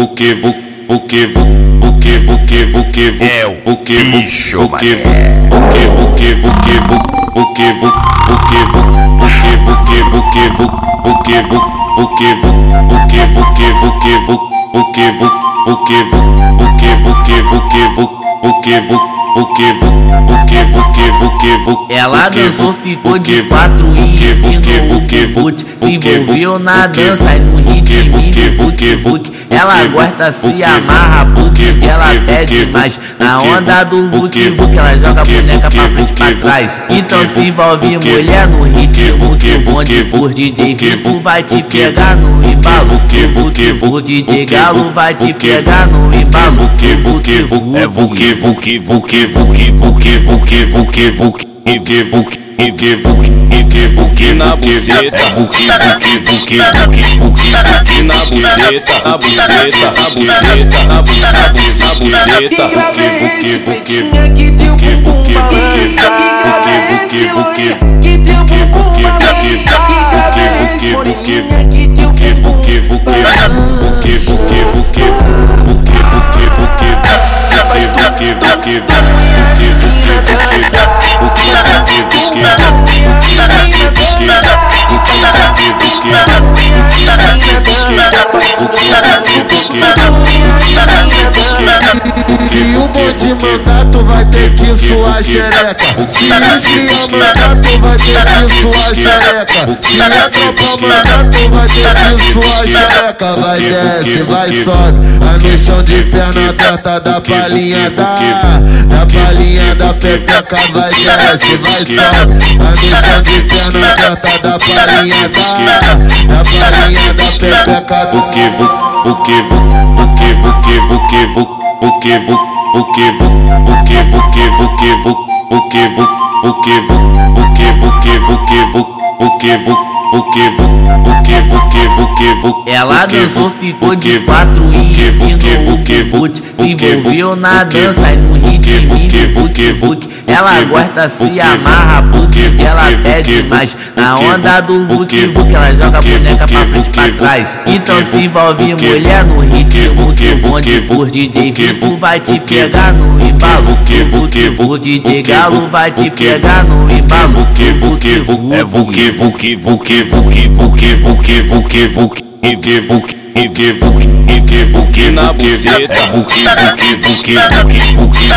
o que bu, o que bu, o que bu, que bu, que bu, É o o que bu, bicho, o que bu, mané. o que bu, que bu, que bu, o que bu, o que bu, o que bu, que bu, que bu, o que bu, o que bu, o que bu, que bu, que bu, o que bu, o que bu, o que bu, que bu, que bu, o que bu, o que bu, o que bu, que bu, que bu, Ela dançou, ficou de quatro o e que bu, que bu, empinou que o bu, boot. Se envolveu na o que dança e no o que ritmo bu, que do Ela gosta se amarra, bu, o book, que bu, ela pede mais. Na onda do book, que ela joga a boneca pra frente e pra trás. Então se envolve mulher no ritmo o que que o bu, bonde por DJ o que Vivo bu, vai te pegar no embalo. bu, o DJ Galo vai te pegar no embalo. que bu, é bu, que bu, que bu, que bu, que bu, buque, buque, buque, na buceta, buque, buque, buque, buque, buque, na buceta, na buceta, na buceta, na buceta, na buceta, buque, buque, buque, buque, buque, buque, buque, bonde mandato vai ter que suar xereca Se o Chia mandato vai ter que suar xereca Se a tropa mandato vai ter que suar xereca Vai desce, vai sobe A chão de perna aberta da palhinha da Da palhinha da pepeca vai desce, vai sobe A chão de perna aberta da palhinha da Da palhinha da pepeca do o que vo, o que vo, que vo, que vo, o que vo, o que vo, o que vo, que vo, que o que o que o que que que. Ela dançou, ficou de quatro e empinou o boot, na dança e no ritmo. Ela gosta se amarra, book, ela pede mais. Na onda do book, book, ela joga a boneca pra frente e pra trás. Então se envolve mulher no ritmo que bonde por DJ Vivo vai te pegar no embalo. o DJ Galo vai te pegar no embalo. é buque, buque, buque, buque, buque, buque, buque, buque, buque, buque, buque, buque, buque, buque, na buque, buceta. buque, buque, buque, buque, buque, buque,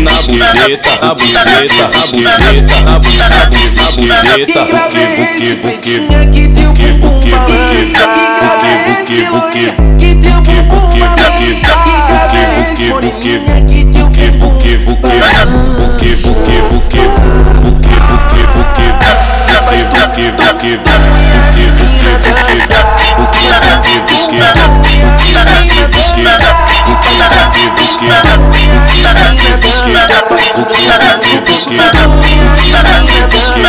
na buceta, na buceta, na buceta, na buceta, na buceta. Buque, buque, buque, buque, buque, esse buque, loirinho que tem o bumbum buque, tudo, tudo e a menina dança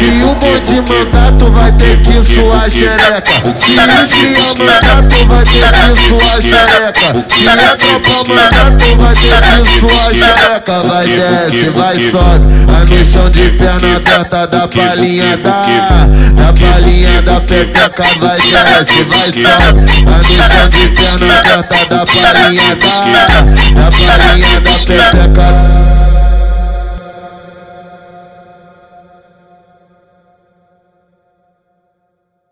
E o bonde mandato vai ter que suar xereca o Chia mandato vai ter que suar xereca Se a tropa mandato vai ter que suar xereca Vai desce, vai sobe A chão de perna aberta da palhinha da Da palhinha da pepeca vai desce, vai sobe A chão de perna aberta da palhinha da Da palhinha da pepeca